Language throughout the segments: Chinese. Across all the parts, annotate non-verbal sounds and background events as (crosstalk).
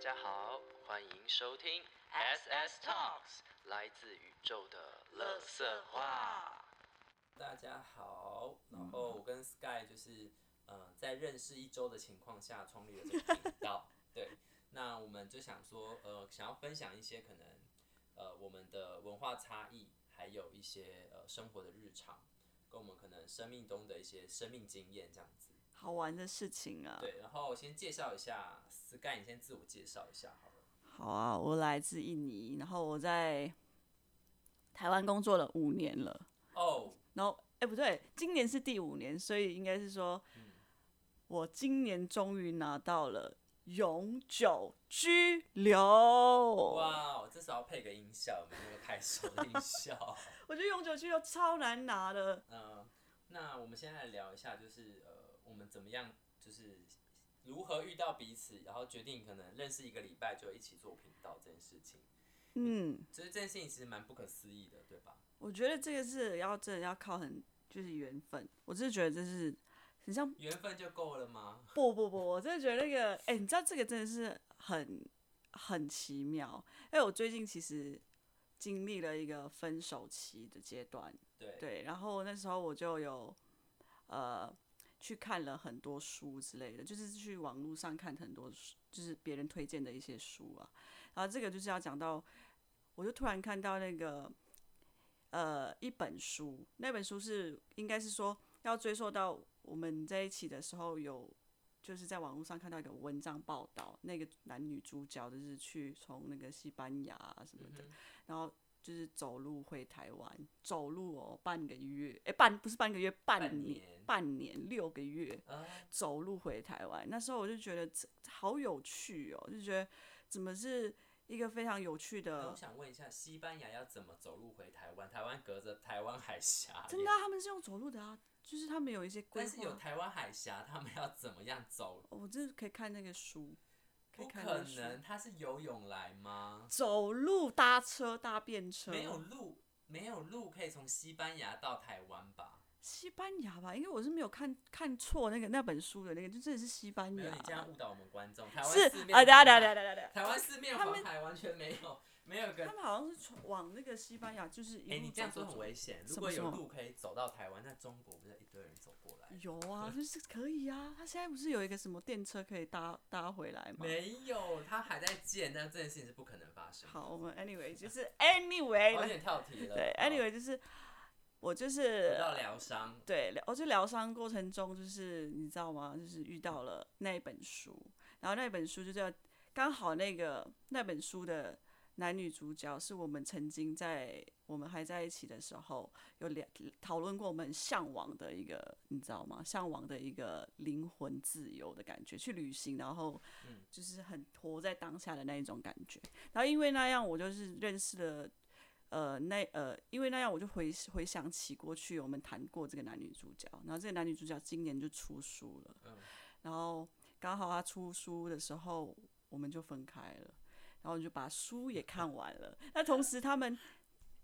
家好，欢迎收听 SS Talks，来自宇宙的乐色话。大家好，然后我跟 Sky 就是呃在认识一周的情况下创立了这个频道，(laughs) 对，那我们就想说呃想要分享一些可能呃我们的文化差异，还有一些呃生活的日常，跟我们可能生命中的一些生命经验这样子。好玩的事情啊。对，然后我先介绍一下 Sky，你先自我介绍一下好了。好啊，我来自印尼，然后我在台湾工作了五年了，哦，然后哎、不对，今年是第五年，所以应该是说，我今年终于拿到了永久居留。哇，我至少要配个音效，有没有那个拍手的音效？(laughs) 我觉得永久居留超难拿的。嗯，那我们现在来聊一下，就是们怎么样，就是如何遇到彼此，然后决定可能认识一个礼拜就一起做频道这件事情。嗯，其实这件事情其实蛮不可思议的，对吧？我觉得这个是要真的要靠很就是缘分，我真的觉得这是很像缘分就够了吗？不不不，我真的觉得那个，哎、你知道这个真的是很很奇妙。因为我最近其实经历了一个分手期的阶段，对，对，然后那时候我就有呃去看了很多书之类的，就是去网络上看很多书，就是别人推荐的一些书啊。然后这个就是要讲到，我就突然看到那个呃一本书，那本书是应该是说要追溯到我们在一起的时候有。就是在网络上看到一个文章报道，那个男女主角就是去从那个西班牙啊什么的，然后就是走路回台湾，走路哦半个月，哎、半不是半个月，半半年年半年六个月啊，走路回台湾。那时候我就觉得好有趣哦，就觉得怎么是一个非常有趣的我，想问一下，西班牙要怎么走路回台湾？台湾隔着台湾海峡，真的啊、他们是用走路的啊，就是他们有一些规但是有。台湾海峡，他们要怎么样走？我就是可以看那个书，可以不。可能，他是游泳来吗？走路搭车搭便车，没有路，没有路可以从西班牙到台湾吧？西班牙吧？因为我是没有看看错那个那本书的那个，就真的是西班牙你这样误导我们观众。台湾是四面啊，对对，对对啊，对啊，对啊。台湾四面环海完全没有，没有个他。们好像是从往那个西班牙，就是一哎、路你这样说很危险。如果有路可以走到台湾，那中国不是一堆人走过来？有啊，就是可以啊。他现在不是有一个什么电车可以搭搭回来吗？没有，他还在建，但这件事情是不可能发生的。好，我们 anyway 就是 (laughs) anyway 我有点跳题了。对 anyway 就是我就是回到疗伤，对疗，我就疗伤过程中，就是你知道吗？就是遇到了那一本书，然后那本书就叫刚好那个那本书的男女主角是我们曾经在我们还在一起的时候有两讨论过我们向往的一个，你知道吗？向往的一个灵魂自由的感觉，去旅行，然后就是很活在当下的那一种感觉。然后因为那样，我就是认识了。呃，那呃，因为那样我就回回想起过去我们谈过这个男女主角，然后这个男女主角今年就出书了，嗯然后刚好他出书的时候我们就分开了，然后就把书也看完了。那同时他们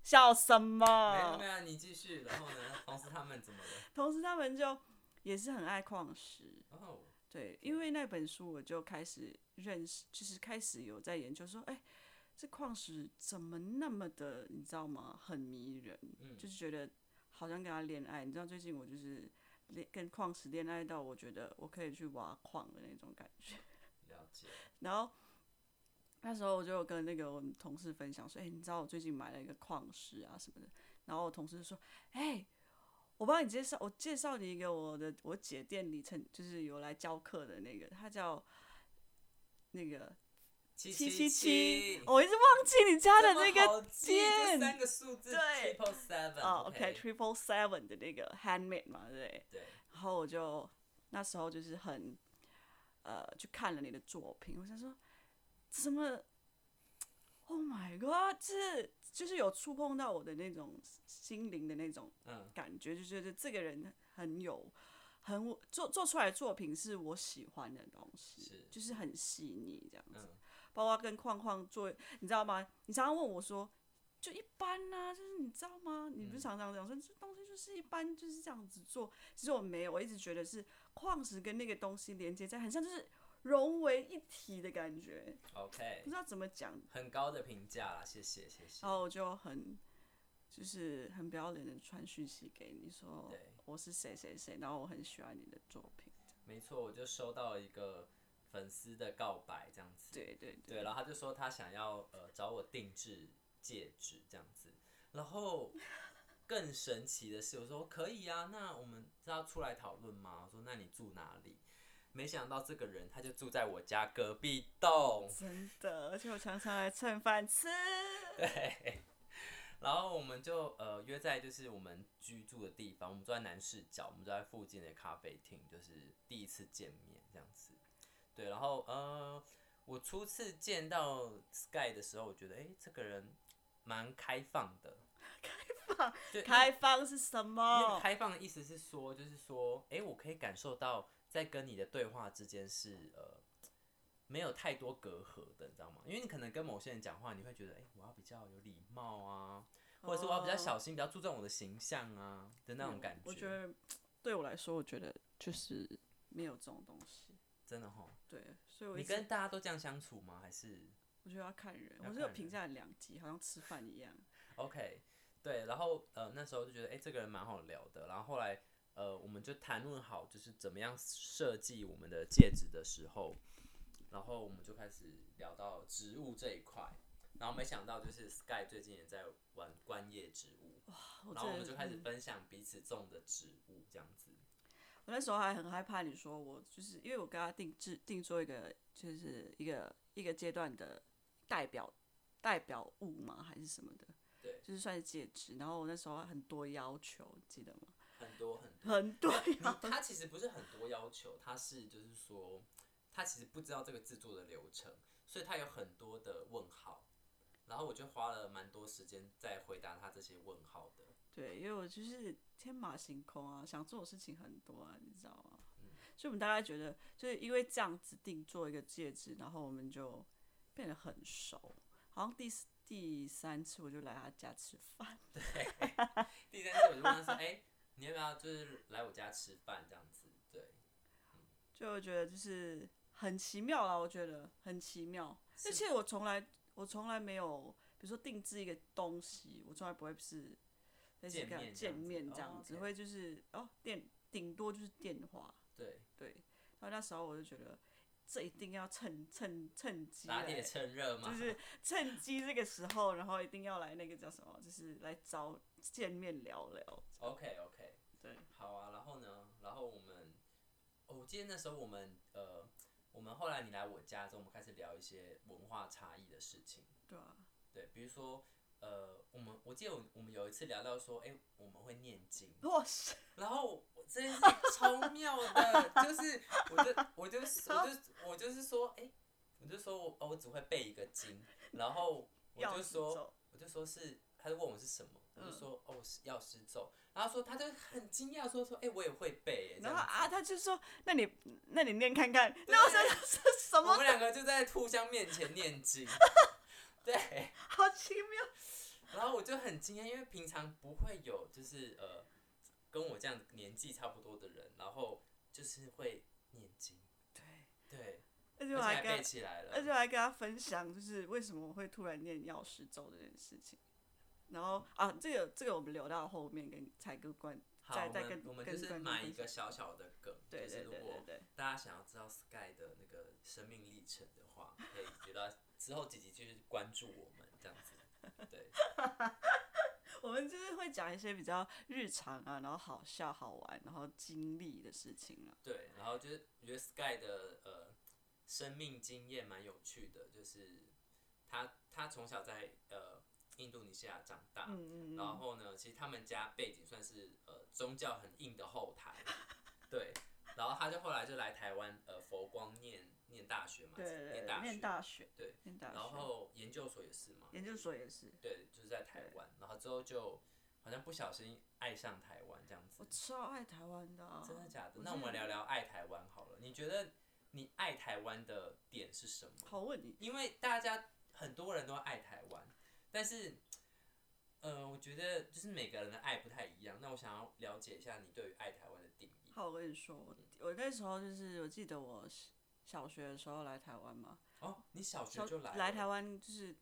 笑什么没有么没？有，你继续。然后呢？同时他们怎么了？同时他们就也是很爱矿石，哦，对，因为那本书我就开始认识，就是开始有在研究说，哎、这矿石怎么那么的，你知道吗？很迷人，嗯就是觉得好像跟他恋爱。你知道最近我就是恋跟矿石恋爱到，我觉得我可以去挖矿的那种感觉。了解。(laughs) 然后那时候我就有跟那个我们同事分享说，哎、你知道我最近买了一个矿石啊什么的。然后我同事就说，哎、我帮你介绍，我介绍你一个我的我姐店里曾就是有来教课的那个，他叫那个七七七七，我一直忘记你家的那个店三个数字对，triple seven。哦，OK，triple seven 的那个 handmade 嘛，对不对？对，然后我就那时候就是很呃去看了你的作品，我想说怎么，Oh my God，这就是有触碰到我的那种心灵的那种嗯，感觉，就觉得这个人很有很做做出来的作品是我喜欢的东西，是就是很细腻这样子。嗯，包括跟框框做，你知道吗？你常常问我说，就一般呐、就是你知道吗？你不是常常讲说这东西就是一般就是这样子做，其实我没有，我一直觉得是矿石跟那个东西连接在，很像就是融为一体的感觉，OK，不知道怎么讲。很高的评价啦，谢谢谢谢然。后我就很就是很不要脸的传讯息给你说我是谁谁谁，然后我很喜欢你的作品。没错，我就收到了一个粉丝的告白，这样子。对对对，然后他就说他想要呃找我定制戒指这样子，然后更神奇的是，我说可以啊，那我们是要出来讨论吗？我说那你住哪里？没想到这个人他就住在我家隔壁栋，真的，而且我常常来蹭饭吃。(laughs) 对，然后我们就呃约在就是我们居住的地方，我们住在南市角，我们住在附近的咖啡厅，就是第一次见面这样子。对，然后呃，我初次见到 Sky 的时候，我觉得哎，这个人蛮开放的。(laughs) 开放，对，开放是什那个么？开放的意思是说，就是说，诶，我可以感受到在跟你的对话之间是呃没有太多隔阂的，你知道吗？因为你可能跟某些人讲话，你会觉得，诶，我要比较有礼貌啊，或者是我要比较哦小心，比较注重我的形象啊的那种感觉。我觉得对我来说，我觉得就是没有这种东西。真的哈，对，所以我你跟大家都这样相处吗？还是我觉得要看人，要我是有评价两极，好像吃饭一样。OK？对，然后呃那时候就觉得，诶，这个人蛮好聊的。然后后来呃我们就谈论好，就是怎么样设计我们的戒指的时候，然后我们就开始聊到植物这一块。然后没想到就是 Sky 最近也在玩观叶植物，我然后我们就开始嗯分享彼此种的植物这样子。我那时候还很害怕你说我就是因为我跟他定制定做一个就是一个一个阶段的代表代表物嘛还是什么的，对，就是算是戒指。然后我那时候很多要求，记得吗？很多很多。很多他其实不是很多要求，他是就是说，他其实不知道这个制作的流程，所以他有很多的问号。然后我就花了蛮多时间在回答他这些问号的。对，因为我就是天马行空啊，想做的事情很多啊，你知道吗？嗯所以我们大概觉得，就是因为这样子定做一个戒指，然后我们就变得很熟。好像第四第三次我就来他家吃饭，(laughs) 对第三次我就问他说：“哎、你要不要就是来我家吃饭这样子？”对，就我觉得就是很奇妙啦，我觉得很奇妙。而且我从来我从来没有，比如说定制一个东西，我从来不会是类似见这样面这样子只会就是哦电顶多就是电话，对，对。然后那时候我就觉得这一定要趁趁趁机来打铁趁热嘛。就是趁机这个时候，然后一定要来那个叫什么，就是来找见面聊聊。OK OK，对，好啊。然后呢，然后我们，哦，我记得那时候我们呃，我们后来你来我家之后，我们开始聊一些文化差异的事情。对啊，对，比如说，呃，我们我记得我我们有一次聊到说，哎、我们会念经，(laughs) 哇塞，然后我这件事情超妙的，(laughs) 就是我就我就我就我就是说，哎、我就说我哦，我只会背一个经，然后我就说我就说是，他就问我是什么，我就嗯说、哦是药师咒，然后说他就很惊讶说说，哎、我也会背耶，这样子然后啊，他就说，那你那你念看看，那我想想是什么我们？两个就在互相面前念经，(laughs) 对。(laughs) 好奇妙。然后我就很惊讶，因为平常不会有就是呃跟我这样年纪差不多的人，然后就是会念经，对，对，而且而且还背我还跟他，起来了，而且我还跟他分享，就是为什么我会突然念药师咒这件事情。然后啊，这个这个我们留到后面跟才跟观好，我再再跟们我们就是买一个小小的梗，对对就是如果对对对，大家想要知道 Sky 的那个生命历程的话，可以留到之后几集就是关注我们这样子，对，(laughs) 我们就是会讲一些比较日常啊，然后好笑好玩，然后经历的事情啊。对，然后就是我觉得 Sky 的呃生命经验蛮有趣的，就是他他从小在呃印度尼西亚长大，嗯嗯嗯，然后呢，其实他们家背景算是呃宗教很硬的后台，(laughs) 对，然后他就后来就来台湾呃佛光念念大学嘛，对对对，念大学，念大学，对，念大学，然后研究所也是嘛，研究所也是。对，就是在台湾，然后之后就好像不小心爱上台湾这样子。我，超爱台湾的、啊，真的假的？那我们聊聊爱台湾好了，你觉得你爱台湾的点是什么？好问你，因为大家很多人都爱台湾，但是，呃，我觉得就是每个人的爱不太一样。那我想要了解一下你对于爱台湾的定义。好，我跟你说，我我那时候就是我记得我小学的时候来台湾嘛？哦，你小学就来来台湾就是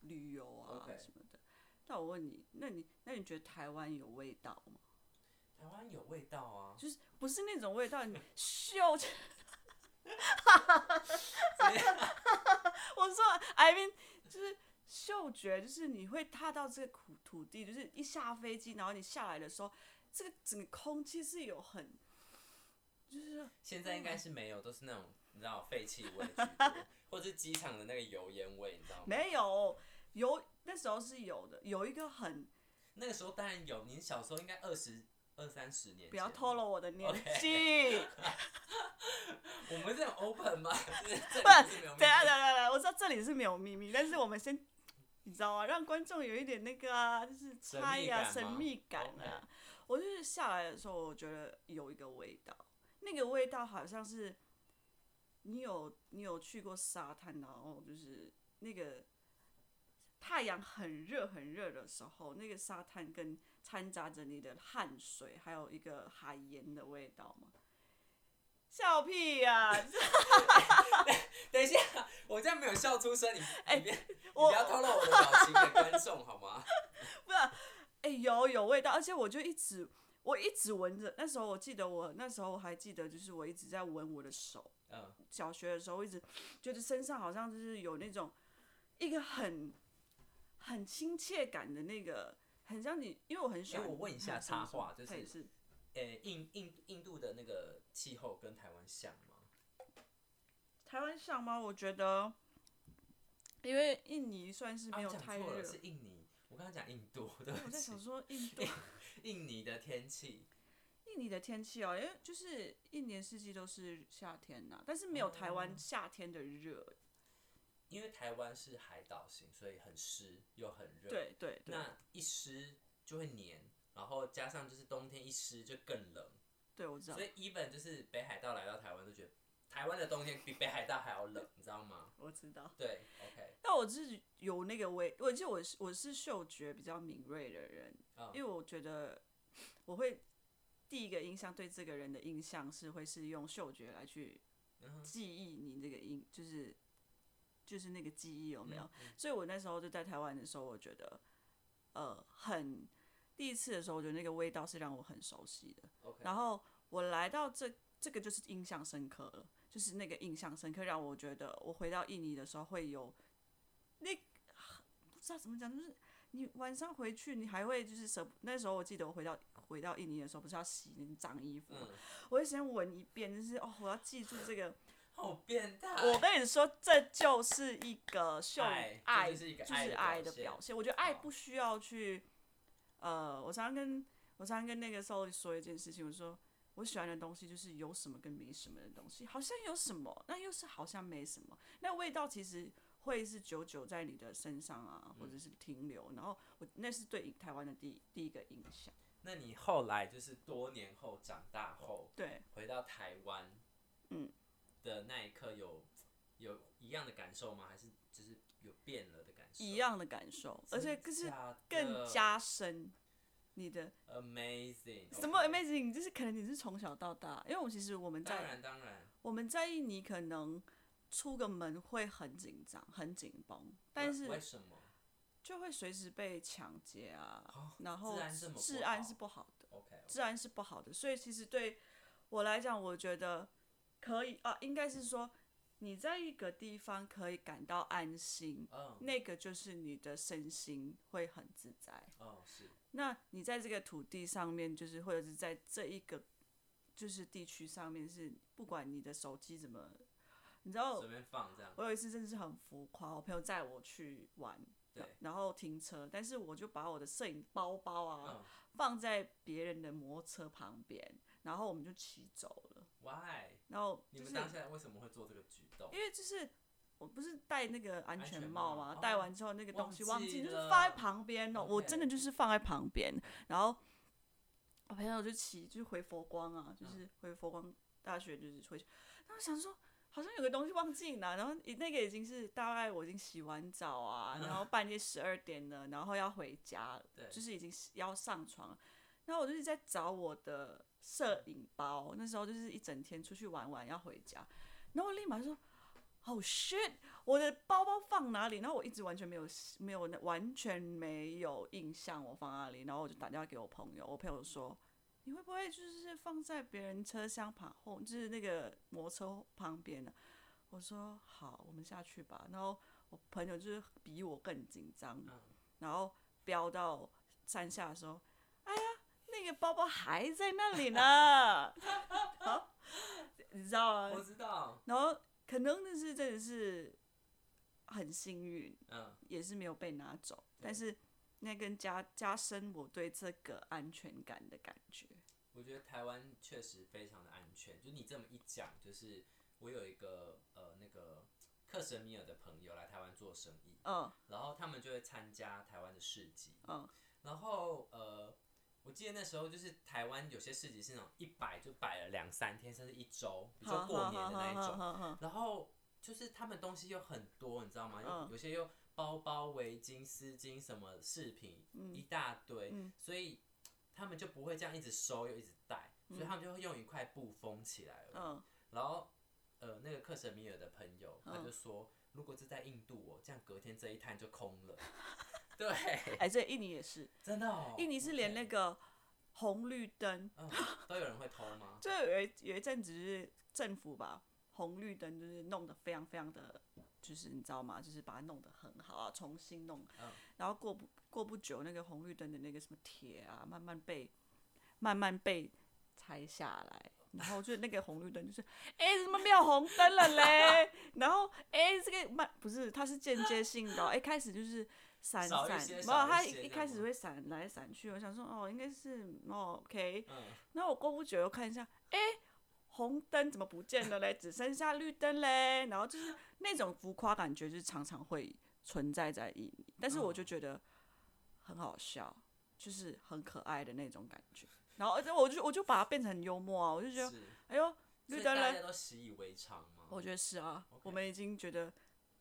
旅游啊什么的。那我问你，那你那你觉得台湾有味道吗？台湾有味道啊，就是不是那种味道，你 (laughs) 嗅着。(laughs) (laughs) 我说，I mean，就是嗅觉，就是你会踏到这个土土地，就是一下飞机，然后你下来的时候，这个整个空气是有很，就是现在应该是没有，都是那种你知道废气味，(laughs) 或者是机场的那个油烟味，你知道吗？没有有那时候是有的，有一个很那个时候当然有，您小时候应该二十二三十年，不要透露我的年纪。(laughs) 我们这种 open 吗？就是这不等下等下等下，我知道这里是没有秘密，但是我们先，你知道吗？让观众有一点那个啊，就是猜呀、神秘感吗神秘感啊。我就是下来的时候，我觉得有一个味道，那个味道好像是你有你有去过沙滩，然后就是那个太阳很热很热的时候，那个沙滩跟掺杂着你的汗水，还有一个海盐的味道吗？笑屁呀、(laughs) (laughs) 等一下，我这样没有笑出声，你哎你不要透露我的表情给观众好吗？(laughs) 不是，哎、有有味道，而且我就一直我一直闻着。那时候我记得我那时候我还记得，就是我一直在闻我的手。嗯，小学的时候，我一直觉得身上好像就是有那种一个很很亲切感的那个，很像你，因为我很喜欢。哎我问一下嗯插话就是嘿是诶、印印印度的那个气候跟台湾像吗？台湾像吗？我觉得，因为印尼算是没有太热。是印尼。我刚刚讲印度，对我在想。说印度。印尼的天气，(laughs) 印尼的天气哦，因为就是一年四季都是夏天呐、但是没有台湾哦夏天的热。因为台湾是海岛型，所以很湿又很热。。对对对那一湿就会黏，然后加上就是冬天一湿就更冷，对，我知道所，以 even 就是北海道来到台湾都觉得台湾的冬天比北海道还要冷，你知道吗？我知道。对，OK，但我自己有那个味，我记得我是我是嗅觉比较敏锐的人，嗯因为我觉得我会第一个印象对这个人的印象是会是用嗅觉来去嗯记忆你这个印，就是就是那个记忆有没有？所以我那时候就在台湾的时候，我觉得呃很第一次的时候，我觉得那个味道是让我很熟悉的。OK，然后我来到这这个就是印象深刻了，就是那个印象深刻让我觉得我回到印尼的时候会有那不知道怎么讲，就是你晚上回去你还会就是舍那时候我记得我回到回到印尼的时候不是要洗那个脏衣服吗，嗯，我会先闻一遍，就是哦我要记住这个。(laughs) 好变态。我跟你说，这就是一个秀爱爱，就是一个爱的表现。我觉得爱不需要去，呃，我常常跟我常常跟那个 Soli 说一件事情，我说我喜欢的东西就是有什么跟没什么的东西，好像有什么，那又是好像没什么，那味道其实会是久久在你的身上啊，或者是停留。然后我那是对台湾的第第一个印象。那你后来就是多年后长大后对，回到台湾，嗯，的那一刻有有一样的感受吗？还是就是有变了的感受？一样的感受，而且可是更加深你的 amazing。什么 amazing，就是可能你是从小到大，因为我其实我们当在然当然，我们在印尼可能出个门会很紧张、很紧绷，但是为什么？就会随时被抢劫啊，哦然后治安是不好的，？OK，治安是不好的，所以其实对我来讲，我觉得可以啊，应该是说你在一个地方可以感到安心，嗯，那个就是你的身心会很自在。哦是，那你在这个土地上面，就是或者是在这一个就是地区上面，是不管你的手机怎么，你知道随，便放这样，我有一次真的是很浮夸，我朋友载我去玩，对，然后停车，但是我就把我的摄影包包啊、嗯放在别人的摩托车旁边，然后我们就骑走了，，Why？然后你们就是当下为什么会做这个举动？因为就是。我不是戴那个安安全全帽吗？帽哦戴完之后那个东西忘记就是放在旁边哦。我真的就是放在旁边，然后我朋友就骑，就是回佛光啊，就是回佛光大学，就是回去。然后想说，好像有个东西忘记拿，然后那个已经是大概我已经洗完澡啊，然后半夜十二点了，然后要回家，对就是已经要上床了。然后我就是在找我的摄影包，那时候就是一整天出去玩玩要回家，然后我立马就说，Oh shit，我的包包放哪里？然后我一直完全没有没有完全没有印象我放哪里，然后我就打电话给我朋友，我朋友说，你会不会就是放在别人车厢旁后，就是那个摩托车旁边呢？我说好，我们下去吧。然后我朋友就是比我更紧张，然后飙到山下的时候，哎呀，那个包包还在那里呢。(laughs) 好，你知道吗？我知道。然后可能那是真的是很幸运，嗯，也是没有被拿走。但是那跟加加深我对这个安全感的感觉。我觉得台湾确实非常的安全。就你这么一讲，就是我有一个呃那个克什米尔的朋友来台湾做生意，嗯，然后他们就会参加台湾的市集，嗯，然后呃。我记得那时候就是台湾有些市集是那种一摆就摆了两三天甚至一周，比如说过年的那一种。然后就是他们东西又很多，你知道吗？有有些又包包、围巾、丝巾什么饰品一大堆，所以他们就不会这样一直收又一直带，所以他们就会用一块布封起来了。然后呃，那个克什米尔的朋友他就说，如果是在印度哦，这样隔天这一摊就空了。(laughs) 对，(laughs) 哎，这印尼也是，真的哦。印尼是连那个红绿灯都有人会偷吗？(laughs) 就有一有一阵子是政府把红绿灯就是弄得非常非常的，就是你知道吗？就是把它弄得很好啊，重新弄。嗯。然后过不过不久，那个红绿灯的那个什么铁啊，慢慢被慢慢被拆下来，然后就那个红绿灯就是，哎，怎么没有红灯了嘞？(laughs) 然后哎，这个慢不是，它是间接性的，哎，开始就是。闪闪，没有，他一一开始会闪来闪去。我想说，哦，应该是哦，OK。嗯。那我过不久又看一下，哎，红灯怎么不见了嘞？只剩下绿灯嘞。然后就是那种浮夸感觉，就是常常会存在在印尼。但是我就觉得很好笑，就是很可爱的那种感觉。然后而且我就我就把它变成很幽默啊，我就觉得，哎呦，绿灯了。大家都习以为常吗？我觉得是啊，我们已经觉得，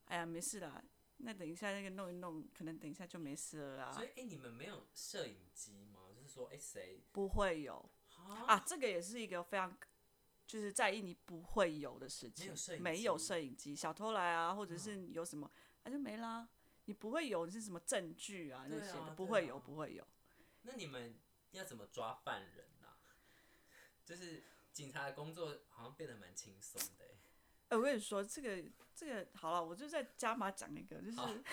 哎呀，没事啦。那等一下，那个弄一弄，可能等一下就没事了啦。所以，哎，你们没有摄影机吗？就是说，哎，谁不会有啊？这个也是一个非常，就是在意你不会有的事情。没有摄影机，小偷来啊，或者是有什么，那就没啦。你不会有是什么证据啊那些的，不会有，不会有。那你们要怎么抓犯人呢？(laughs) 就是警察的工作好像变得蛮轻松的。我跟你说，这个这个好了，我就在加码讲一个，就是，(laughs)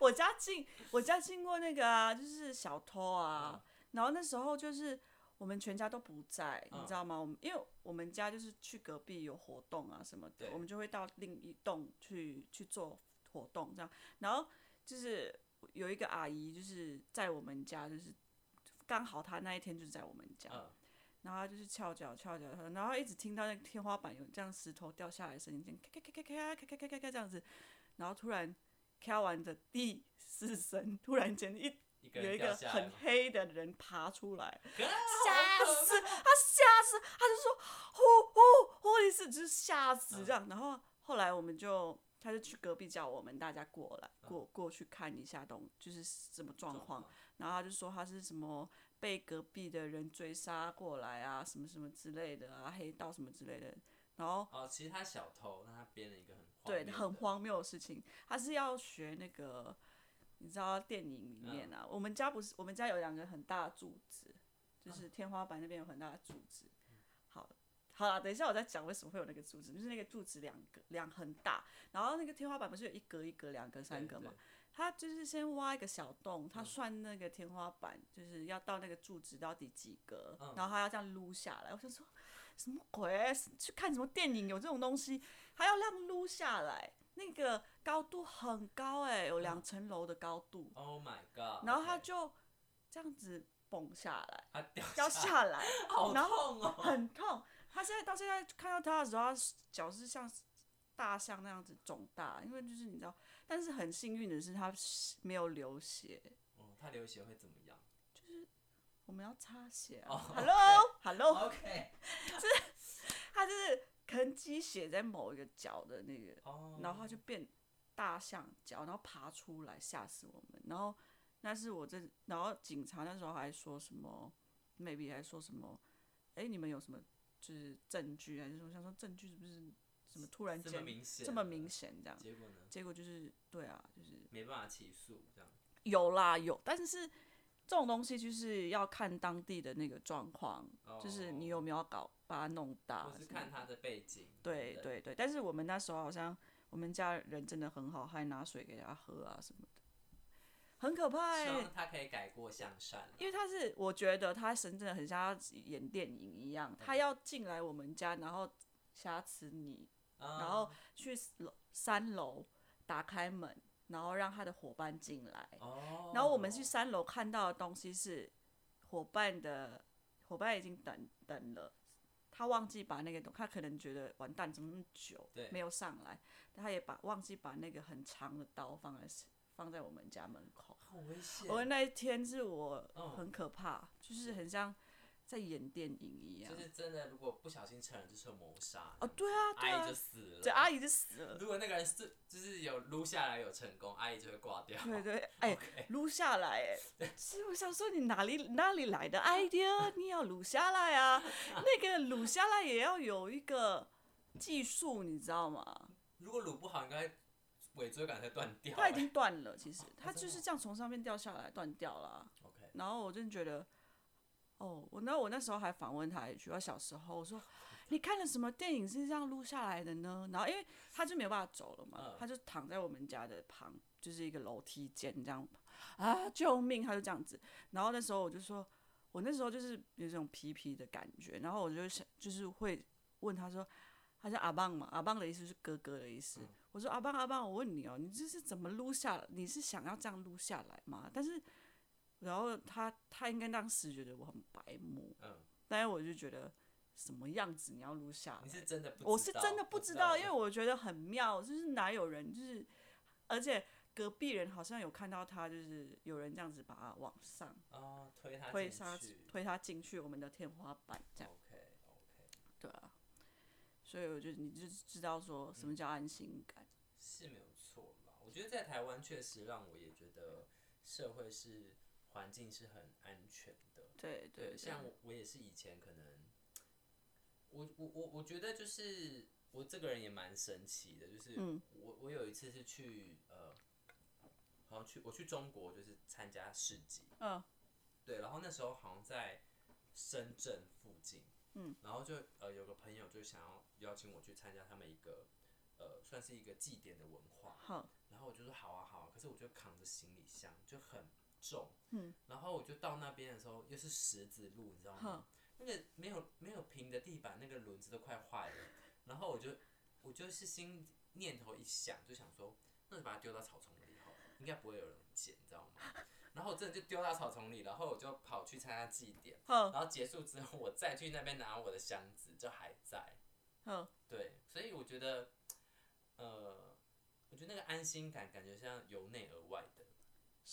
我家进我家进过那个啊，就是小偷啊，然后那时候就是我们全家都不在，你知道吗？我们因为我们家就是去隔壁有活动啊什么的，我们就会到另一栋去去做活动这样，然后就是有一个阿姨就是在我们家，就是刚好她那一天就是在我们家。然后他就是翘脚翘脚，然后一直听到那个天花板有这样石头掉下来的声音，这样咔咔咔咔咔咔咔咔咔这样子，然后突然敲完的第四声，突然间一有一个很黑的人爬出来，吓死他吓死，他就说呼呼呼一次就是吓死这样，然后后来我们就他就去隔壁叫我们大家过来过过去看一下东就是什么状况，然后他就说他是什么。被隔壁的人追杀过来啊，什么什么之类的啊，黑道什么之类的，然后哦，其实他小偷，那他编了一个很对很荒谬的事情，他是要学那个，你知道电影里面啊，我们家不是我们家有两个很大的柱子，就是天花板那边有很大的柱子，好，好了，等一下我再讲为什么会有那个柱子，就是那个柱子两个两很大，然后那个天花板不是有一格一格两格三格吗？他就是先挖一个小洞，他算那个天花板，就是要到那个柱子到底几格，然后他要这样撸下来。我想说，什么鬼？去看什么电影有这种东西？他要这样撸下来，那个高度很高哎，有两层楼的高度。Oh my god！然后他就这样子蹦下来，掉下来，好痛哦，很痛。他现在到现在看到他的时候，他脚是像大象那样子肿大，因为就是你知道。但是很幸运的是，他没有流血。哦，他流血会怎么样？就是我们要擦血啊。Hello，Hello。(laughs) OK。是，他就是可能积血在某一个脚的那个，然后他就变大象脚，然后爬出来吓死我们。然后那是我这，然后警察那时候还说什么，maybe 还说什么，哎，你们有什么就是证据还是我？想说证据是不是什么突然这么间明显，这么明，显这样？结果呢，结果就是对啊，就是没办法起诉这样。有啦有，但是这种东西就是要看当地的那个状况，就是你有没有搞把它弄大哦我是看他的背景，对对对，但是我们那时候好像我们家人真的很好，还拿水给他喝啊什么的，很可怕哎、希望他可以改过向善啦。因为他是我觉得他神真的很像要演电影一样，他要进来我们家，然后挟持你，嗯然后去楼三楼打开门，然后让他的伙伴进来，哦，然后我们去三楼看到的东西是伙伴的伙伴已经等等了，他忘记把那个东，他可能觉得完蛋怎么那么久没有上来，他也把忘记把那个很长的刀放在放在我们家门口。好危险。我那一天是我嗯。很可怕，就是很像在演电影一样就。是真的，如果不小心成人，就是谋杀。哦，对啊，对啊阿姨就，死了。对阿姨就死了。如果那个人是就是有撸下来有成功，阿姨就会挂掉。对对，哎、录下来，哎，(laughs) 是我想说你哪里哪里来的 idea？(laughs) 你要撸下来啊，那个撸下来也要有一个技术，你知道吗？如果撸不好，应该尾椎感才断掉。它已经断了，其实它就是这样从上面掉下来断掉了啊。OK，然后我真的觉得，哦，我那我那时候还访问他一句，我小时候我说，你看了什么电影是这样录下来的呢？然后因为他就没有办法走了嘛，嗯他就躺在我们家的旁，就是一个楼梯间这样，啊，救命！他就这样子。然后那时候我就说，我那时候就是有这种皮皮的感觉，然后我就想，就是会问他说，他叫阿棒嘛，阿棒的意思是哥哥的意思。嗯我说阿棒阿棒，我问你哦、你这是怎么录下？你是想要这样录下来吗？但是，然后他他应该当时觉得我很白目，嗯，但是我就觉得什么样子你要录下你来？是真的不？我是真的不知道，因为我我觉得很妙，就是哪有人就是，而且隔壁人好像有看到他，就是有人这样子把他往上哦推他推他推他进去我们的天花板这样，OK OK，对啊，所以我就你就知道说什么叫安心感。是没有错啦。我觉得在台湾确实让我也觉得社会是环境是很安全的。对对对，像我我也是以前可能，我我我我觉得就是我这个人也蛮神奇的，就是嗯。我我有一次是去呃，好像去我去中国就是参加市集，嗯。对，然后那时候好像在深圳附近，嗯，然后就呃有个朋友就想要邀请我去参加他们一个呃算是一个祭典的文化，好。然后我就说好啊好啊，可是我就扛着行李箱就很重，嗯，然后我就到那边的时候又是石子路，你知道吗？那个没有没有平的地板，那个轮子都快坏了，然后我就我就是心念头一想，就想说，那就把它丢到草丛里好了，应该不会有人捡，你知道吗？(laughs) 然后我真的就丢到草丛里，然后我就跑去参加祭典，然后结束之后，我再去那边拿我的箱子，就还在。好，对，所以我觉得，呃，我觉得那个安心感感觉像由内而外的。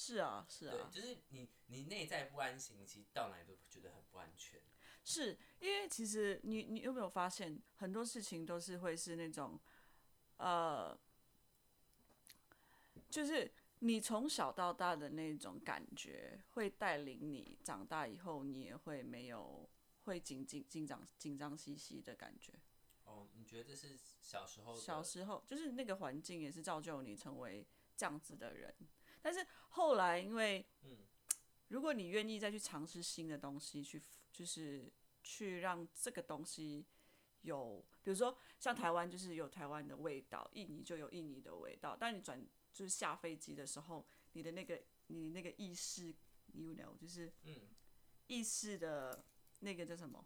是啊是对，啊，就是你你内在不安心，你其实到哪里都觉得很不安全。是因为其实你你有没有发现很多事情都是会是那种，呃，就是你从小到大的那种感觉，会带领你长大以后，你也会没有会紧紧紧张紧张兮兮的感觉。哦，你觉得这是小时候小时候就是那个环境也是造就你成为这样子的人，但是后来因为，嗯如果你愿意再去尝试新的东西，去就是去让这个东西有，比如说像台湾就是有台湾的味道，印尼就有印尼的味道，但你转就是下飞机的时候，你的那个你那个意识，you know，就是嗯意识的那个叫什么？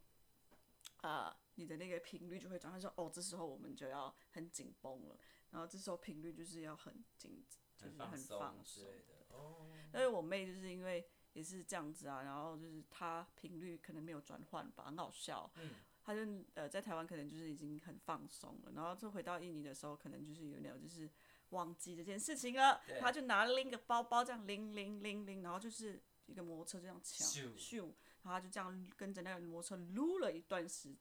呃、你的那个频率就会转换说，哦，这时候我们就要很紧绷了，然后这时候频率就是要很紧，就是很放松的。哦，但是我妹就是因为也是这样子啊，然后就是她频率可能没有转换吧，很好笑。嗯她就呃在台湾可能就是已经很放松了，然后就回到印尼的时候，可能就是有点就是忘记这件事情了，她就拿拎个包包这样拎拎拎拎，然后就是一个摩托车这样抢咻咻，然后她就这样跟着那个摩托车撸了一段时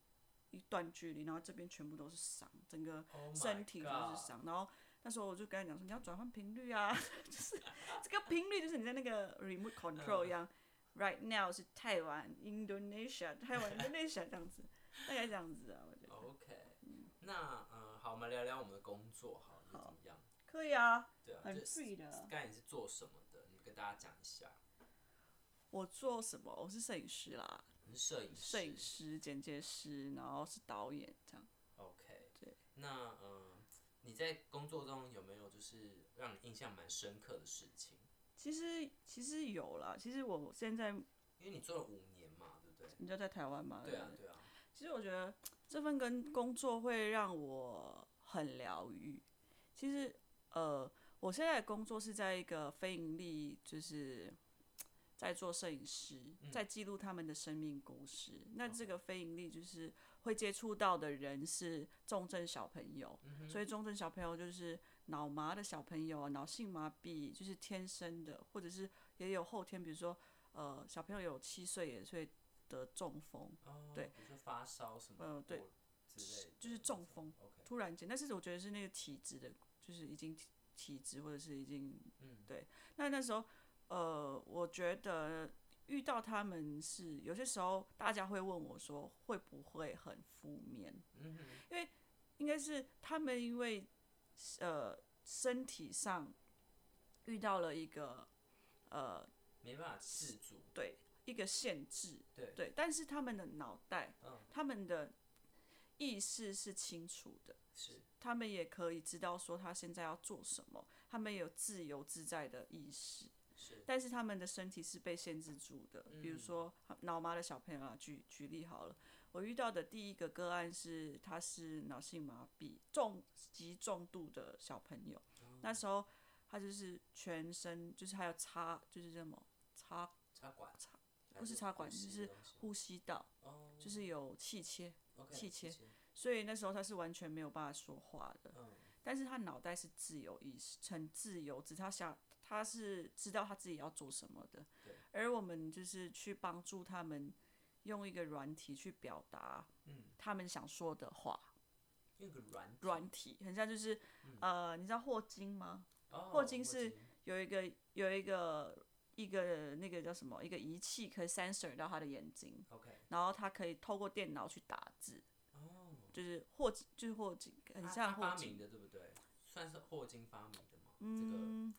一段距离，然后这边全部都是伤，整个 Oh 身体都是伤。然后那时候我就跟他讲说，你要转换频率啊，(laughs) 就是这个频率就是你在那个 remote 嗯 control 一样。Right now 是台湾、Indonesia、(laughs) 台湾、Indonesia 这样子。大概这样子啊，我觉得。OK，那嗯，好，我们聊聊我们的工作好怎么样？可以啊，对啊，很就是 free 的。刚才你是做什么的？你跟大家讲一下。我做什么？我是摄影师啦，你是摄影师。摄影师、剪接师，然后是导演这样。OK。对。那嗯，你在工作中有没有就是让你印象蛮深刻的事情？其实其实有啦，其实我现在因为你做了五年嘛，对不对？你就在台湾嘛，对啊，对啊。其实我觉得这份跟工作会让我很疗愈。其实呃，我现在的工作是在一个非盈利，就是在做摄影师，在记录他们的生命故事。那这个非盈利就是会接触到的人是重症小朋友，所以重症小朋友就是脑麻的小朋友啊，脑性麻痹就是天生的，或者是也有后天，比如说呃小朋友有七岁也会得中风。哦，对比如说发烧什么，呃对就是中风突然间，但是我觉得是那个体质的，就是已经体体质或者是已经，嗯对。那那时候，呃，我觉得遇到他们是有些时候大家会问我说会不会很负面，因为应该是他们因为呃身体上遇到了一个呃没办法自主，对一个限制，对。对，但是他们的脑袋，嗯。他们的意识是清楚的。是，他们也可以知道说他现在要做什么，他们有自由自在的意识，是，但是他们的身体是被限制住的。比如嗯说脑麻的小朋友啊，举举例好了，我遇到的第一个个案是他是脑性麻痹重极重度的小朋友，哦。那时候他就是全身就是还有插就是什么插插管，插不是插管就是呼吸道，哦，就是有气切气切。切，所以那时候他是完全没有办法说话的。嗯，但是他脑袋是自由意识，很自由，只是他想他是知道他自己要做什么的对。而我们就是去帮助他们用一个软体去表达嗯，他们想说的话。用个软体软体很像就是、呃，你知道霍金吗？哦霍金是有一个有一个一个那个叫什么一个仪器可以 sensor 到他的眼睛，OK，然后他可以透过电脑去打字，哦，就是霍金就是霍金，很像霍金发明。的对不对？算是霍金发明的吗？嗯，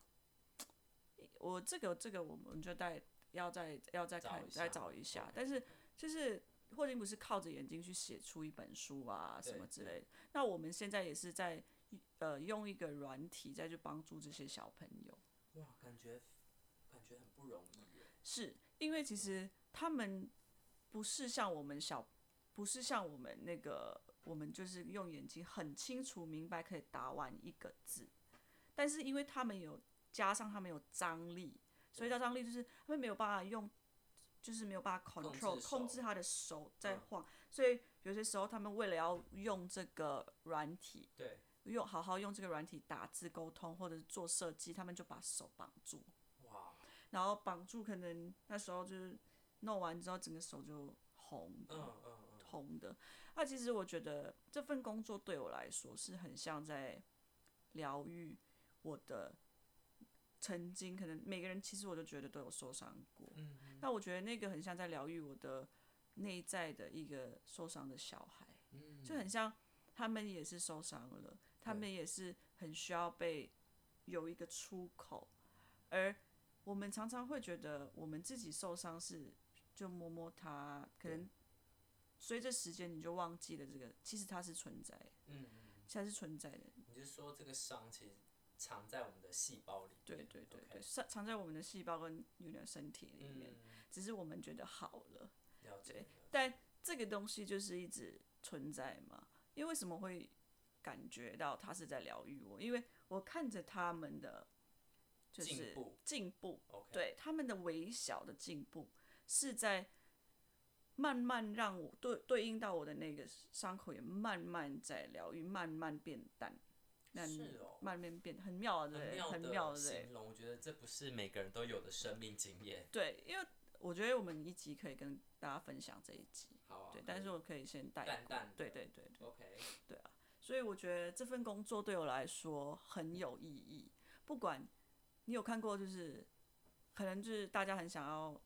我这个这个我们就再要再要再看再找一下但是就是霍金不是靠着眼睛去写出一本书啊什么之类的，那我们现在也是在呃用一个软体再去帮助这些小朋友，哇，感觉感觉很不容易。是因为其实他们不是像我们小，不是像我们那个我们就是用眼睛很清楚明白可以打完一个字，但是因为他们有加上他们有张力，所以叫张力就是他们没有办法用，就是没有办法控制 control 控手制他的手在嗯晃，所以有些时候他们为了要用这个软体，对，用好好用这个软体打字沟通或者是做设计，他们就把手绑住。哇，然后绑住，可能那时候就是弄完之后，整个手就红的，嗯嗯嗯，红的。那其实我觉得这份工作对我来说是很像在疗愈我的曾经，可能每个人其实我都觉得都有受伤过。嗯嗯那我觉得那个很像在疗愈我的内在的一个受伤的小孩，嗯，就很像他们也是受伤了，他们也是很需要被有一个出口，而我们常常会觉得我们自己受伤是就摸摸它，可能随着时间你就忘记了这个，其实它是存在，嗯嗯，它是存在的，你是说这个伤其实藏在我们的细胞里面？对对对对，藏藏在我们的细胞跟女的身体里面，嗯，只是我们觉得好了。对。但这个东西就是一直存在嘛。因为为什么会感觉到他是在疗愈我？因为我看着他们的就是进步对他们的微小的进步是在慢慢让我对对应到我的那个伤口也慢慢在疗愈，慢慢变淡，慢是哦慢慢变很妙啊，对？很妙，的形？容，我觉得这不是每个人都有的生命经验。对，因为我觉得我们一集可以跟大家分享这一集，好啊，对，但是我可以先带过淡淡对对对对。OK，所以我觉得这份工作对我来说很有意义。不管你有看过，就是可能就是大家很想要，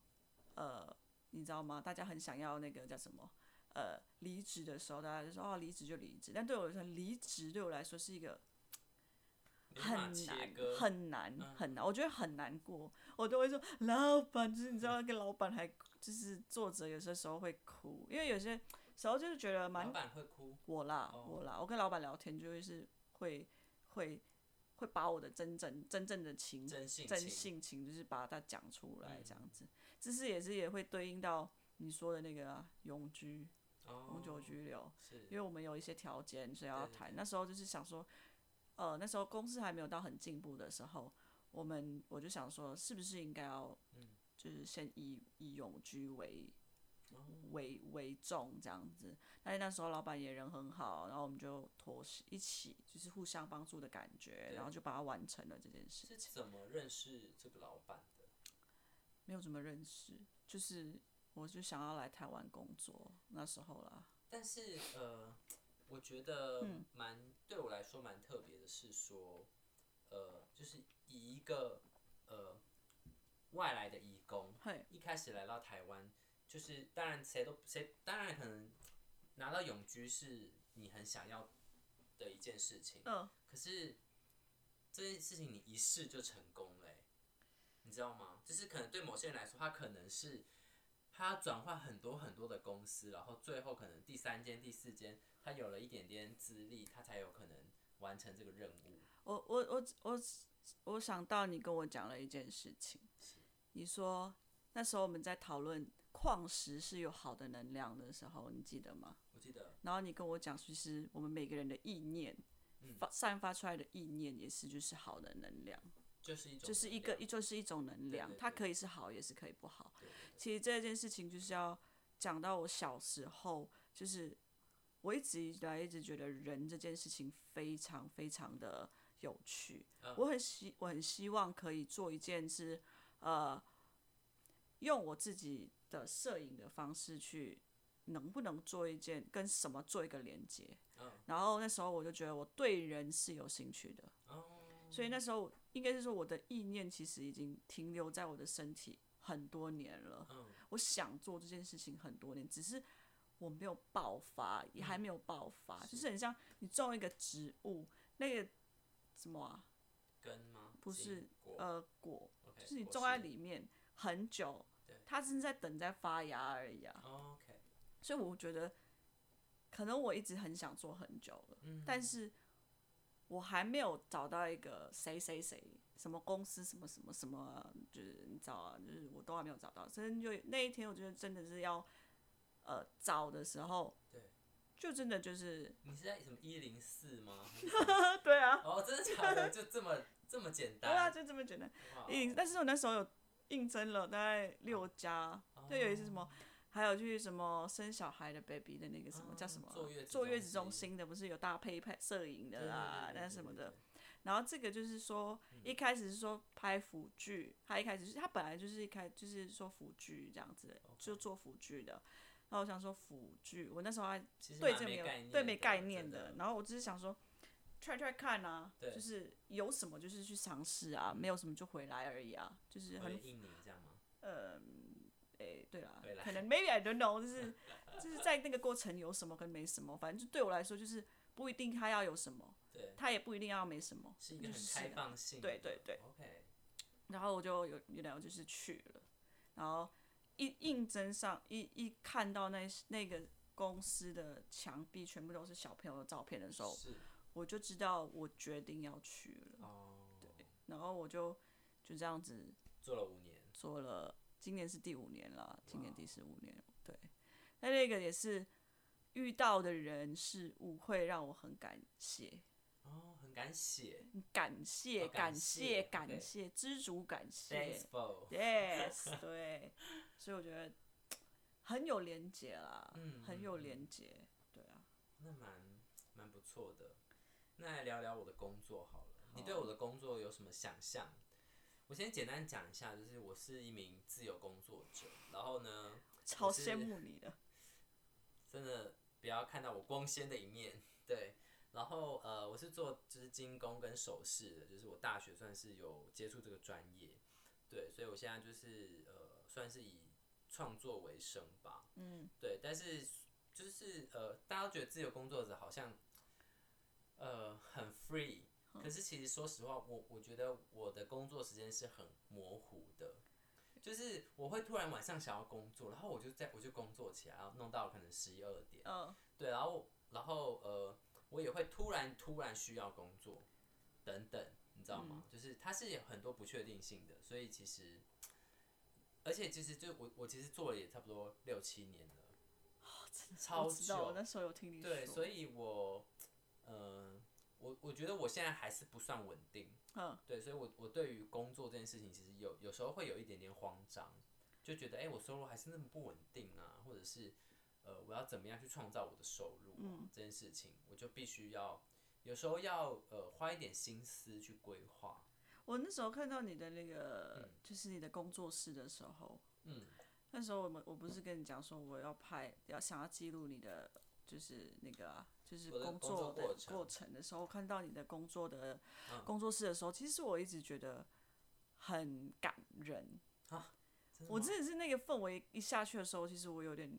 呃，你知道吗？大家很想要那个叫什么？呃离职的时候，大家就说哦离职就离职，但对我来说，离职对我来说是一个很难很难很难，我觉得很难过，我都会说老板，就是你知道，跟老板还就是作者有些时候会哭，因为有些时候就是觉得蛮老板会哭，我啦我啦，我跟老板聊天就会是会会会把我的真正真正的情真性情就是把它讲出来这样子，这是也是也会对应到你说的那个永居永久居留，因为我们有一些条件所以要谈，那时候就是想说。呃，那时候公司还没有到很进步的时候，我们我就想说，是不是应该要，就是先以以永居为为为重这样子。但是那时候老板也人很好，然后我们就妥协一起，就是互相帮助的感觉，然后就把它完成了这件事。是怎么认识这个老板的？没有怎么认识，就是我就想要来台湾工作那时候啦。但是呃。我觉得蛮对我来说蛮特别的是说，呃，就是以一个呃外来的义工，一开始来到台湾，就是当然谁都谁当然可能拿到永居是你很想要的一件事情，嗯，可是这件事情你一试就成功嘞，你知道吗？就是可能对某些人来说，他可能是他转换很多很多的公司，然后最后可能第三间、第四间。他有了一点点资历，他才有可能完成这个任务。我我我我我想到你跟我讲了一件事情，你说那时候我们在讨论矿石是有好的能量的时候，你记得吗？我记得。然后你跟我讲，其实我们每个人的意念发散发出来的意念也是就是好的能量，就是一种就是一个一就是一种能量，它可以是好也是可以不好。其实这件事情就是要讲到我小时候就是。我一直以来一直觉得人这件事情非常非常的有趣，我很希我很希望可以做一件是，呃，用我自己的摄影的方式去，能不能做一件跟什么做一个连接？然后那时候我就觉得我对人是有兴趣的，所以那时候应该是说我的意念其实已经停留在我的身体很多年了，我想做这件事情很多年，只是。我没有爆发，也还没有爆发，就是很像你种一个植物，那个什么啊？根吗？不是，呃，果，就是你种在里面很久，它只是在等在发芽而已啊。OK。所以我觉得，可能我一直很想做很久了，但是我还没有找到一个谁谁谁什么公司什么什么什么，就是你知道啊，就是我都还没有找到，所以就那一天，我觉得真的是要。呃，找的时候，对，就真的就是。你是在什么一零四吗？(laughs) 对啊。哦，真的假的？就这么这么简单？对啊，就这么简单。一零，但是我那时候有应征了大概六家，就有一次什么，还有去什么生小孩的 baby 的那个什么叫什么坐月子中心的，不是有搭配拍摄影的啦，那什么的。然后这个就是说，一开始是说拍辅剧，他一开始是他本来就是一开就是说辅剧这样子，就做辅剧的。然后我想说辅具，我那时候还对这没有对没概念的。然后我只是想说，try try 看啊，就是有什么就是去尝试啊，没有什么就回来而已啊，就是很。印尼这样吗？呃，诶，对啦，可能 maybe I don't know，就是 (laughs) 就是在那个过程有什么跟没什么，反正就对我来说就是不一定他要有什么，对，他也不一定要没什么，是一个很开放性。对对对。OK。然后我就有有点我就是去了，然后。一应征上一一看到那那个公司的墙壁全部都是小朋友的照片的时候，我就知道我决定要去了。哦，对，然后我就就这样子做了五年，做了今年是第五年了，今年第十五年。对，那那个也是遇到的人事物会让我很感谢。哦，很感谢，感谢，感谢，感谢，知足感谢，yes，对，所以我觉得很有连结啦，嗯，很有连结，对啊，那蛮蛮不错的。那来聊聊我的工作好了，你对我的工作有什么想象？我先简单讲一下，就是我是一名自由工作者，然后呢，超羡慕你的，(laughs) 真的不要看到我光鲜的一面，对。然后呃，我是做就是精工跟首饰的，就是我大学算是有接触这个专业，对，所以我现在就是呃，算是以创作为生吧，嗯，对，但是就是呃，大家觉得自由工作者好像呃很 free，可是其实说实话，我我觉得我的工作时间是很模糊的，就是我会突然晚上想要工作，然后我就在我就工作起来，然后弄到可能十一二点，嗯，对，然后然后呃，我也会突然突然需要工作，等等，你知道吗？就是它是有很多不确定性的，所以其实，而且其实就我我其实做了也差不多六七年了，超我知道，我久，那时候有听你说。对，所以我呃，我我觉得我现在还是不算稳定，嗯，对，所以我我对于工作这件事情，其实有有时候会有一点点慌张，就觉得哎、我收入还是那么不稳定啊，或者是呃，我要怎么样去创造我的收入、啊这件事情，我就必须要有时候要呃花一点心思去规划。我那时候看到你的那个，就是你的工作室的时候，嗯，那时候我们我不是跟你讲说我要拍，要想要记录你的，就是那个、啊，就是工作作的过程的时候，看到你的工作的嗯工作室的时候，其实我一直觉得很感人。真我真的是那个氛围一下去的时候，其实我有点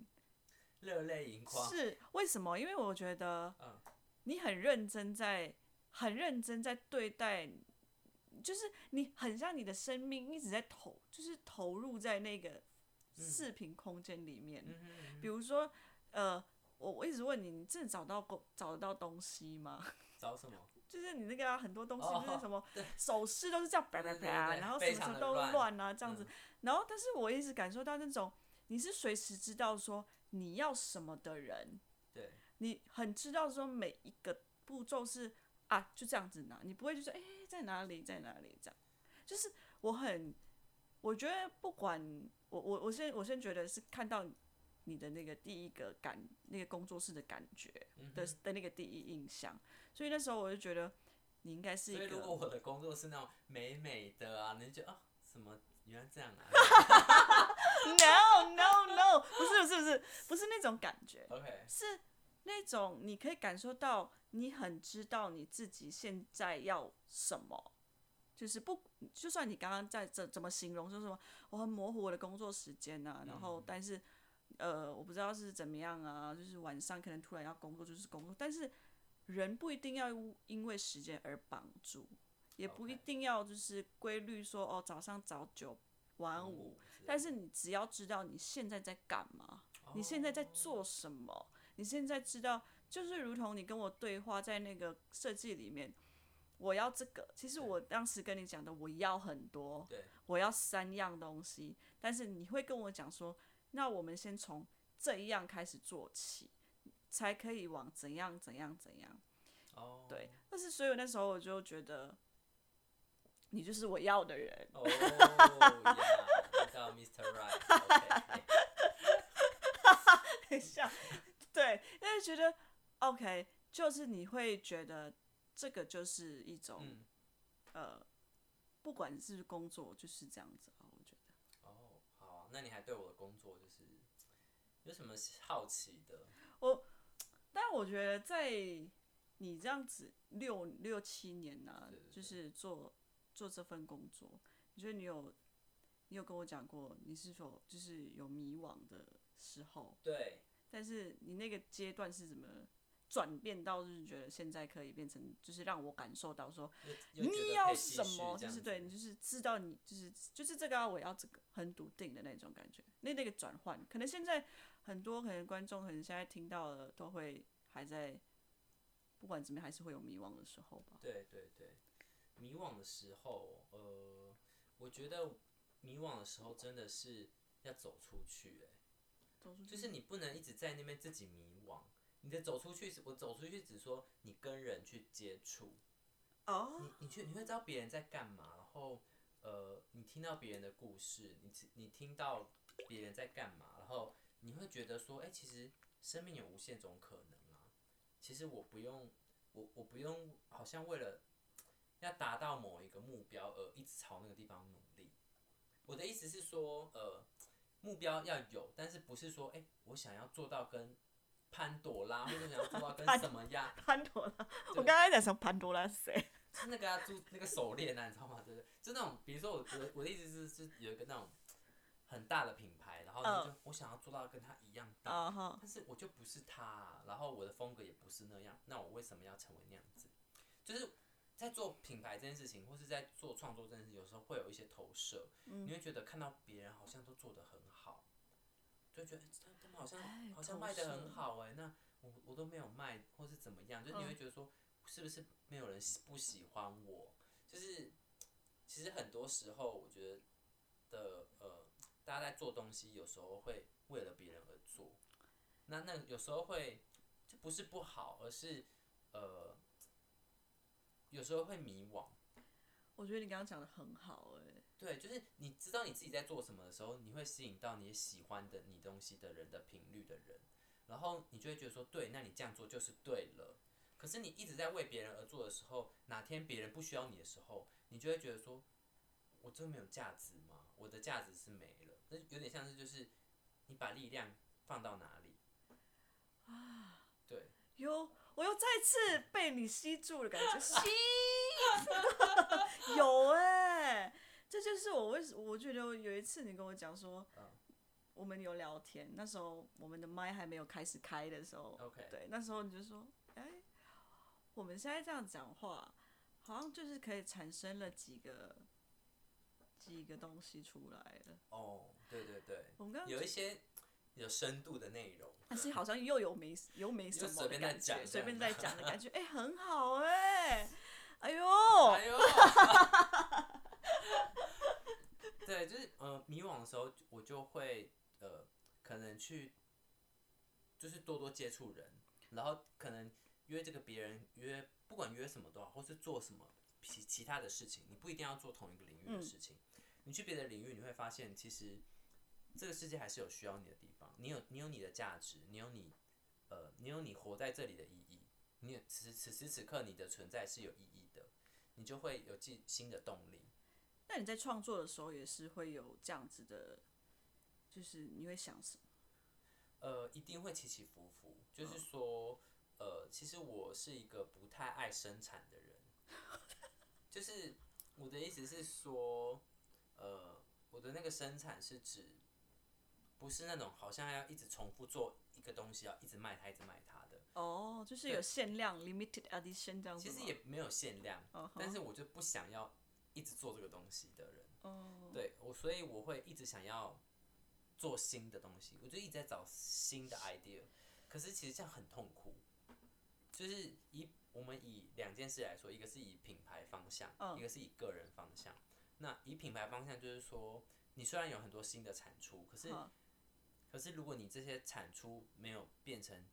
热泪盈眶。是为什么？因为我觉得嗯你很认真在，很认真在对待，就是你很像你的生命一直在投，就是投入在那个视频空间里面。嗯哼嗯比如说，呃，我我一直问你，你真的找到工找得到东西吗？(laughs) 找什么？就是你那个、啊、很多东西哦就是什么 (laughs) 对手势都是这样啪啪啪，然后什么什么都乱乱啊这样子。嗯然后，但是我一直感受到那种你是随时知道说你要什么的人，对，你很知道说每一个步骤是啊就这样子拿，你不会就说哎、在哪里在哪里这样。就是我很，我觉得不管我我我先我先觉得是看到你的那个第一个感那个工作室的感觉嗯的、的那个第一印象，所以那时候我就觉得你应该是一所以如果个我的工作是那种美美的啊，你就啊什么原来这样啊 no no no 不是不是不是不是那种感觉，？OK，是那种你可以感受到你很知道你自己现在要什么，就是不就算你刚刚在这怎么形容，说什么我很模糊我的工作时间啊，然后但是呃我不知道是怎么样啊，就是晚上可能突然要工作就是工作，但是人不一定要因为时间而绑住，也不一定要就是规律说哦早上早九晚五，但是你只要知道你现在在干嘛，你现在在做什么，你现在知道，就是如同你跟我对话在那个设计里面，我要这个，其实我当时跟你讲的我要很多，对，我要三样东西，但是你会跟我讲说，那我们先从这一样开始做起，才可以往怎样怎样怎样，哦，对，但是所以那时候我就觉得。你就是我要的人，哦呀，遇到 Mr. Right，OK，等一下，对，但是觉得 OK，就是你会觉得这个就是一种、嗯，呃，不管是工作就是这样子啊，我觉得。哦，好啊，那你还对我的工作就是有什么好奇的？我但我觉得在你这样子六六七年呐、对对就是做做这份工作，你觉得你有你有跟我讲过你是否就是有迷惘的时候？对，但是你那个阶段是怎么转变到，就是觉得现在可以变成，就是让我感受到说，你要什么，就是对你就是知道你就是就是这个啊，我要这个，很笃定的那种感觉。那那个转换，可能现在很多可能观众可能现在听到了，都会还在，不管怎么样，还是会有迷惘的时候吧。对对对，迷惘的时候，呃，我觉得迷惘的时候真的是要走出去、欸，走出去就是你不能一直在那边自己迷惘。你的走出去是，我走出去只说你跟人去接触，哦，你你去你会知道别人在干嘛，然后呃，你听到别人的故事，你听你听到别人在干嘛，然后你会觉得说，哎、其实生命有无限种可能啊。其实我不用，我我不用，好像为了要达到某一个目标而一直朝那个地方努力。我的意思是说，呃，目标要有，但是不是说，哎、我想要做到跟潘朵拉，或者想要做到跟什么样，潘朵拉，我刚才在想潘多拉是谁？是那个啊，珠那个手链啊，你知道吗？就是？就那种，比如说我我的我的意思是是有一个那种很大的品牌，然后你就、我想要做到跟他一样大，但是我就不是他啊、然后我的风格也不是那样，那我为什么要成为那样子？就是在做品牌这件事情，或是在做创作这件事情，有时候会有一些投射，嗯你会觉得看到别人好像都做得很好，就觉得欸他他们好像哎好像卖的很好哎、那我我都没有卖，或是怎么样，就你会嗯觉得说，是不是没有人喜不喜欢我？就是其实很多时候，我觉得的呃，大家在做东西，有时候会为了别人而做，那那有时候会就不是不好，而是呃，有时候会迷惘。我觉得你刚刚讲的很好哎、对，就是你知道你自己在做什么的时候，你会吸引到你喜欢的你东西的人的频率的人，然后你就会觉得说，对，那你这样做就是对了。可是你一直在为别人而做的时候，哪天别人不需要你的时候，你就会觉得说，我真的没有价值吗？我的价值是没了。那有点像是就是你把力量放到哪里啊？对，有，我又再次被你吸住 (laughs) 了，感觉吸，有哎、这就是我为什我觉得有一次你跟我讲说，嗯我们有聊天，那时候我们的麦还没有开始开的时候 OK 对，那时候你就说，哎、我们现在这样讲话，好像就是可以产生了几个几个东西出来了。哦，对对对，我们刚刚有一些有深度的内容。但是好像又有没又没什么的就随便在感觉，讲随便在讲的感觉，哎、很好哎、(laughs) 哎呦，哎呦 (laughs) (laughs) (laughs) 对，就是呃迷惘的时候，我就会呃可能去，就是多多接触人，然后可能约这个别人约，不管约什么都好，或是做什么其其他的事情，你不一定要做同一个领域的事情，你去别的领域，你会发现其实这个世界还是有需要你的地方，你有你有你的价值，你有你呃你有你活在这里的意义，你有此此时此刻你的存在是有意义的。你就会有进新的动力。那你在创作的时候也是会有这样子的，就是你会想什么？呃，一定会起起伏伏。就是说，呃，其实我是一个不太爱生产的人。就是我的意思是说，呃，我的那个生产是指，不是那种好像要一直重复做一个东西，要一直卖它，一直卖它的。哦，就是有限量 （limited edition） 这样子其。实也没有限量，但是我就不想要一直做这个东西的人。哦，对我，所以我会一直想要做新的东西，我就一直在找新的 idea。可是其实这样很痛苦，就是以我们以两件事来说，一个是以品牌方向，嗯一个是以个人方向。那以品牌方向就是说，你虽然有很多新的产出，可是嗯可是如果你这些产出没有变成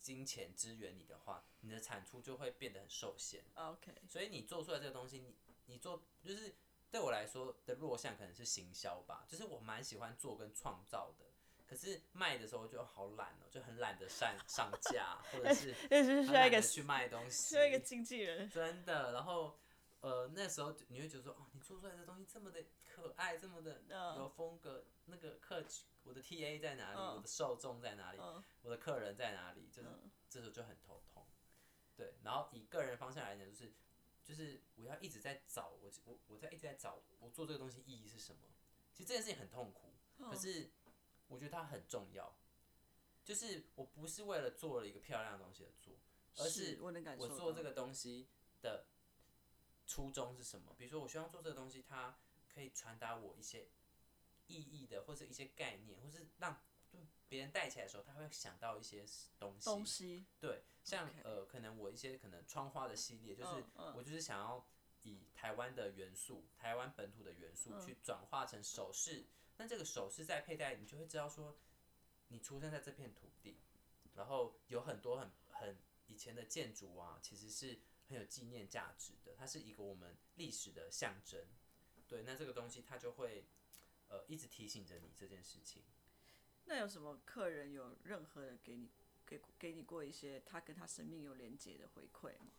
金钱支援你的话，你的产出就会变得很受限。OK，所以你做出来这个东西，你你做就是对我来说的弱项可能是行销吧，就是我蛮喜欢做跟创造的，可是卖的时候就好懒哦、就很懒得上上架，或者是很 (laughs) 需要一个懒得去卖东西，需要一个经纪人。真的。然后呃那时候你会觉得说，哦，你做出来的东西这么的可爱，这么的嗯有风格，那个客群我的 TA 在哪里，嗯我的受众在哪里，嗯我的客人在哪里，就是嗯这时候就很头痛。对，然后以个人方向来讲，就是就是我要一直在找我我我在一直在找我做这个东西意义是什么。其实这件事情很痛苦，可是我觉得它很重要。就是我不是为了做了一个漂亮的东西而做，而是我做这个东西的初衷是什么？比如说，我希望做这个东西，它可以传达我一些意义的，或者一些概念，或是让就别人戴起来的时候，他会想到一些东西。东西，对，像呃，可能我一些可能窗花的系列，就是我就是想要以台湾的元素、台湾本土的元素嗯去转化成首饰。那这个首饰在佩戴，你就会知道说，你出生在这片土地，然后有很多很很以前的建筑啊，其实是很有纪念价值的，它是一个我们历史的象征。对，那这个东西它就会呃一直提醒着你这件事情。那有什么客人有任何的给你给给你过一些他跟他生命有连接的回馈吗？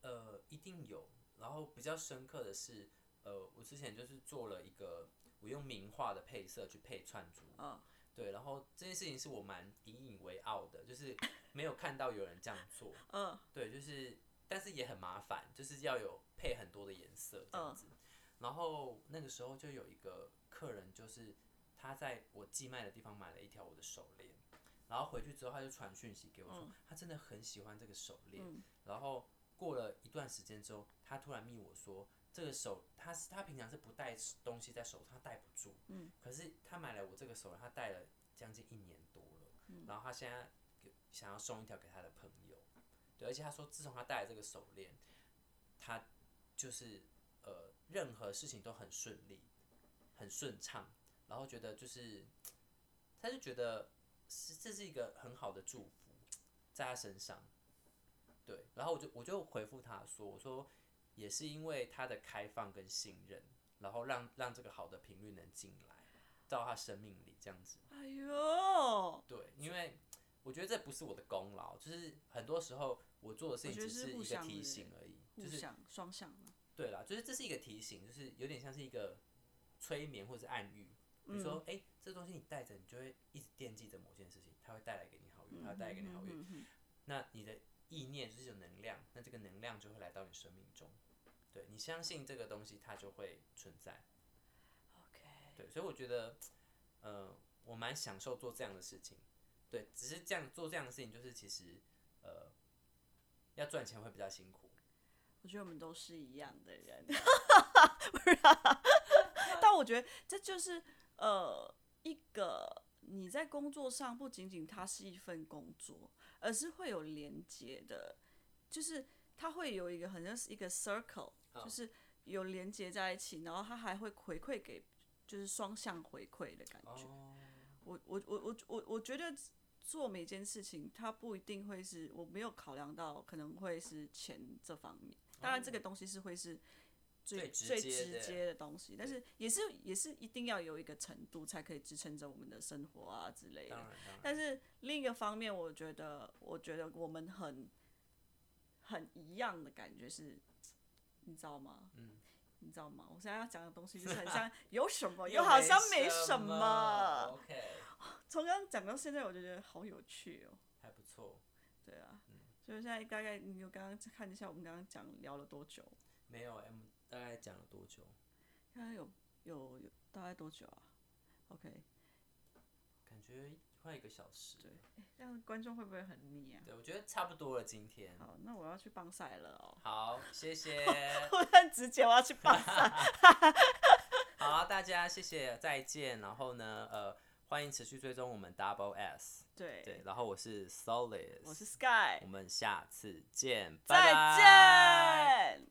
呃，一定有。然后比较深刻的是，呃，我之前就是做了一个，我用名画的配色去配串珠，嗯对，然后这件事情是我蛮引以为傲的，就是没有看到有人这样做，(laughs) 嗯对，就是但是也很麻烦，就是要有配很多的颜色这样子。然后那个时候就有一个客人，就是他在我寄卖的地方买了一条我的手链，然后回去之后他就传讯息给我说，他真的很喜欢这个手链。然后过了一段时间之后，他突然密我说，这个手他是他平常是不戴东西在手上，戴不住。嗯。可是他买了我这个手链，他戴了将近一年多了。嗯。然后他现在想要送一条给他的朋友，对，而且他说自从他戴了这个手链，他就是呃任何事情都很顺利。很顺畅，然后觉得就是，他就觉得是这是一个很好的祝福，在他身上，对，然后我就我就回复他说，我说也是因为他的开放跟信任，然后让让这个好的频率能进来到他生命里这样子。哎呦，对，因为我觉得这不是我的功劳，就是很多时候我做的事情只是一个提醒而已，就是双向对啦，就是这是一个提醒，就是有点像是一个。催眠或者是暗喻，比如说，哎，这东西你带着，你就会一直惦记着某件事情，它会带来给你好运，它会带来给你好运。那你的意念就是一种能量，那这个能量就会来到你生命中。对你相信这个东西，它就会存在。OK。对，所以我觉得，呃，我蛮享受做这样的事情。对，只是这样做这样的事情，就是其实，呃，要赚钱会比较辛苦。我觉得我们都是一样的人。(laughs) (laughs) 但我觉得这就是呃一个你在工作上不仅仅它是一份工作，而是会有连接的，就是它会有一个很像是一个 circle，就是有连接在一起，然后它还会回馈给就是双向回馈的感觉。我我我我我我觉得做每件事情，它不一定会是我没有考量到可能会是钱这方面，当然这个东西是会是。最最直接的东西，但是也是也是一定要有一个程度才可以支撑着我们的生活啊之类的。但是另一个方面，我觉得我觉得我们很很一样的感觉是，你知道吗？嗯。你知道吗？我现在要讲的东西就是很 (laughs) 像有什么，又好像没什么。OK。(laughs) 从刚刚讲到现在，我就觉得好有趣哦。还不错。对啊。嗯。所以现在大概你有刚刚看一下，我们刚刚讲聊了多久？没有 M。大概讲了多久？大概有有有大概多久啊？OK，感觉快一个小时。对，这样观众会不会很腻啊？对，我觉得差不多了。今天。好，那我要去棒赛了哦。好，谢谢。(laughs) 我很直接，我要去棒赛。(laughs) 好，大家谢谢，再见。然后呢，呃，欢迎持续追踪我们 Double S。对。对，然后我是 Solid，我是 Sky，我们下次见，再见。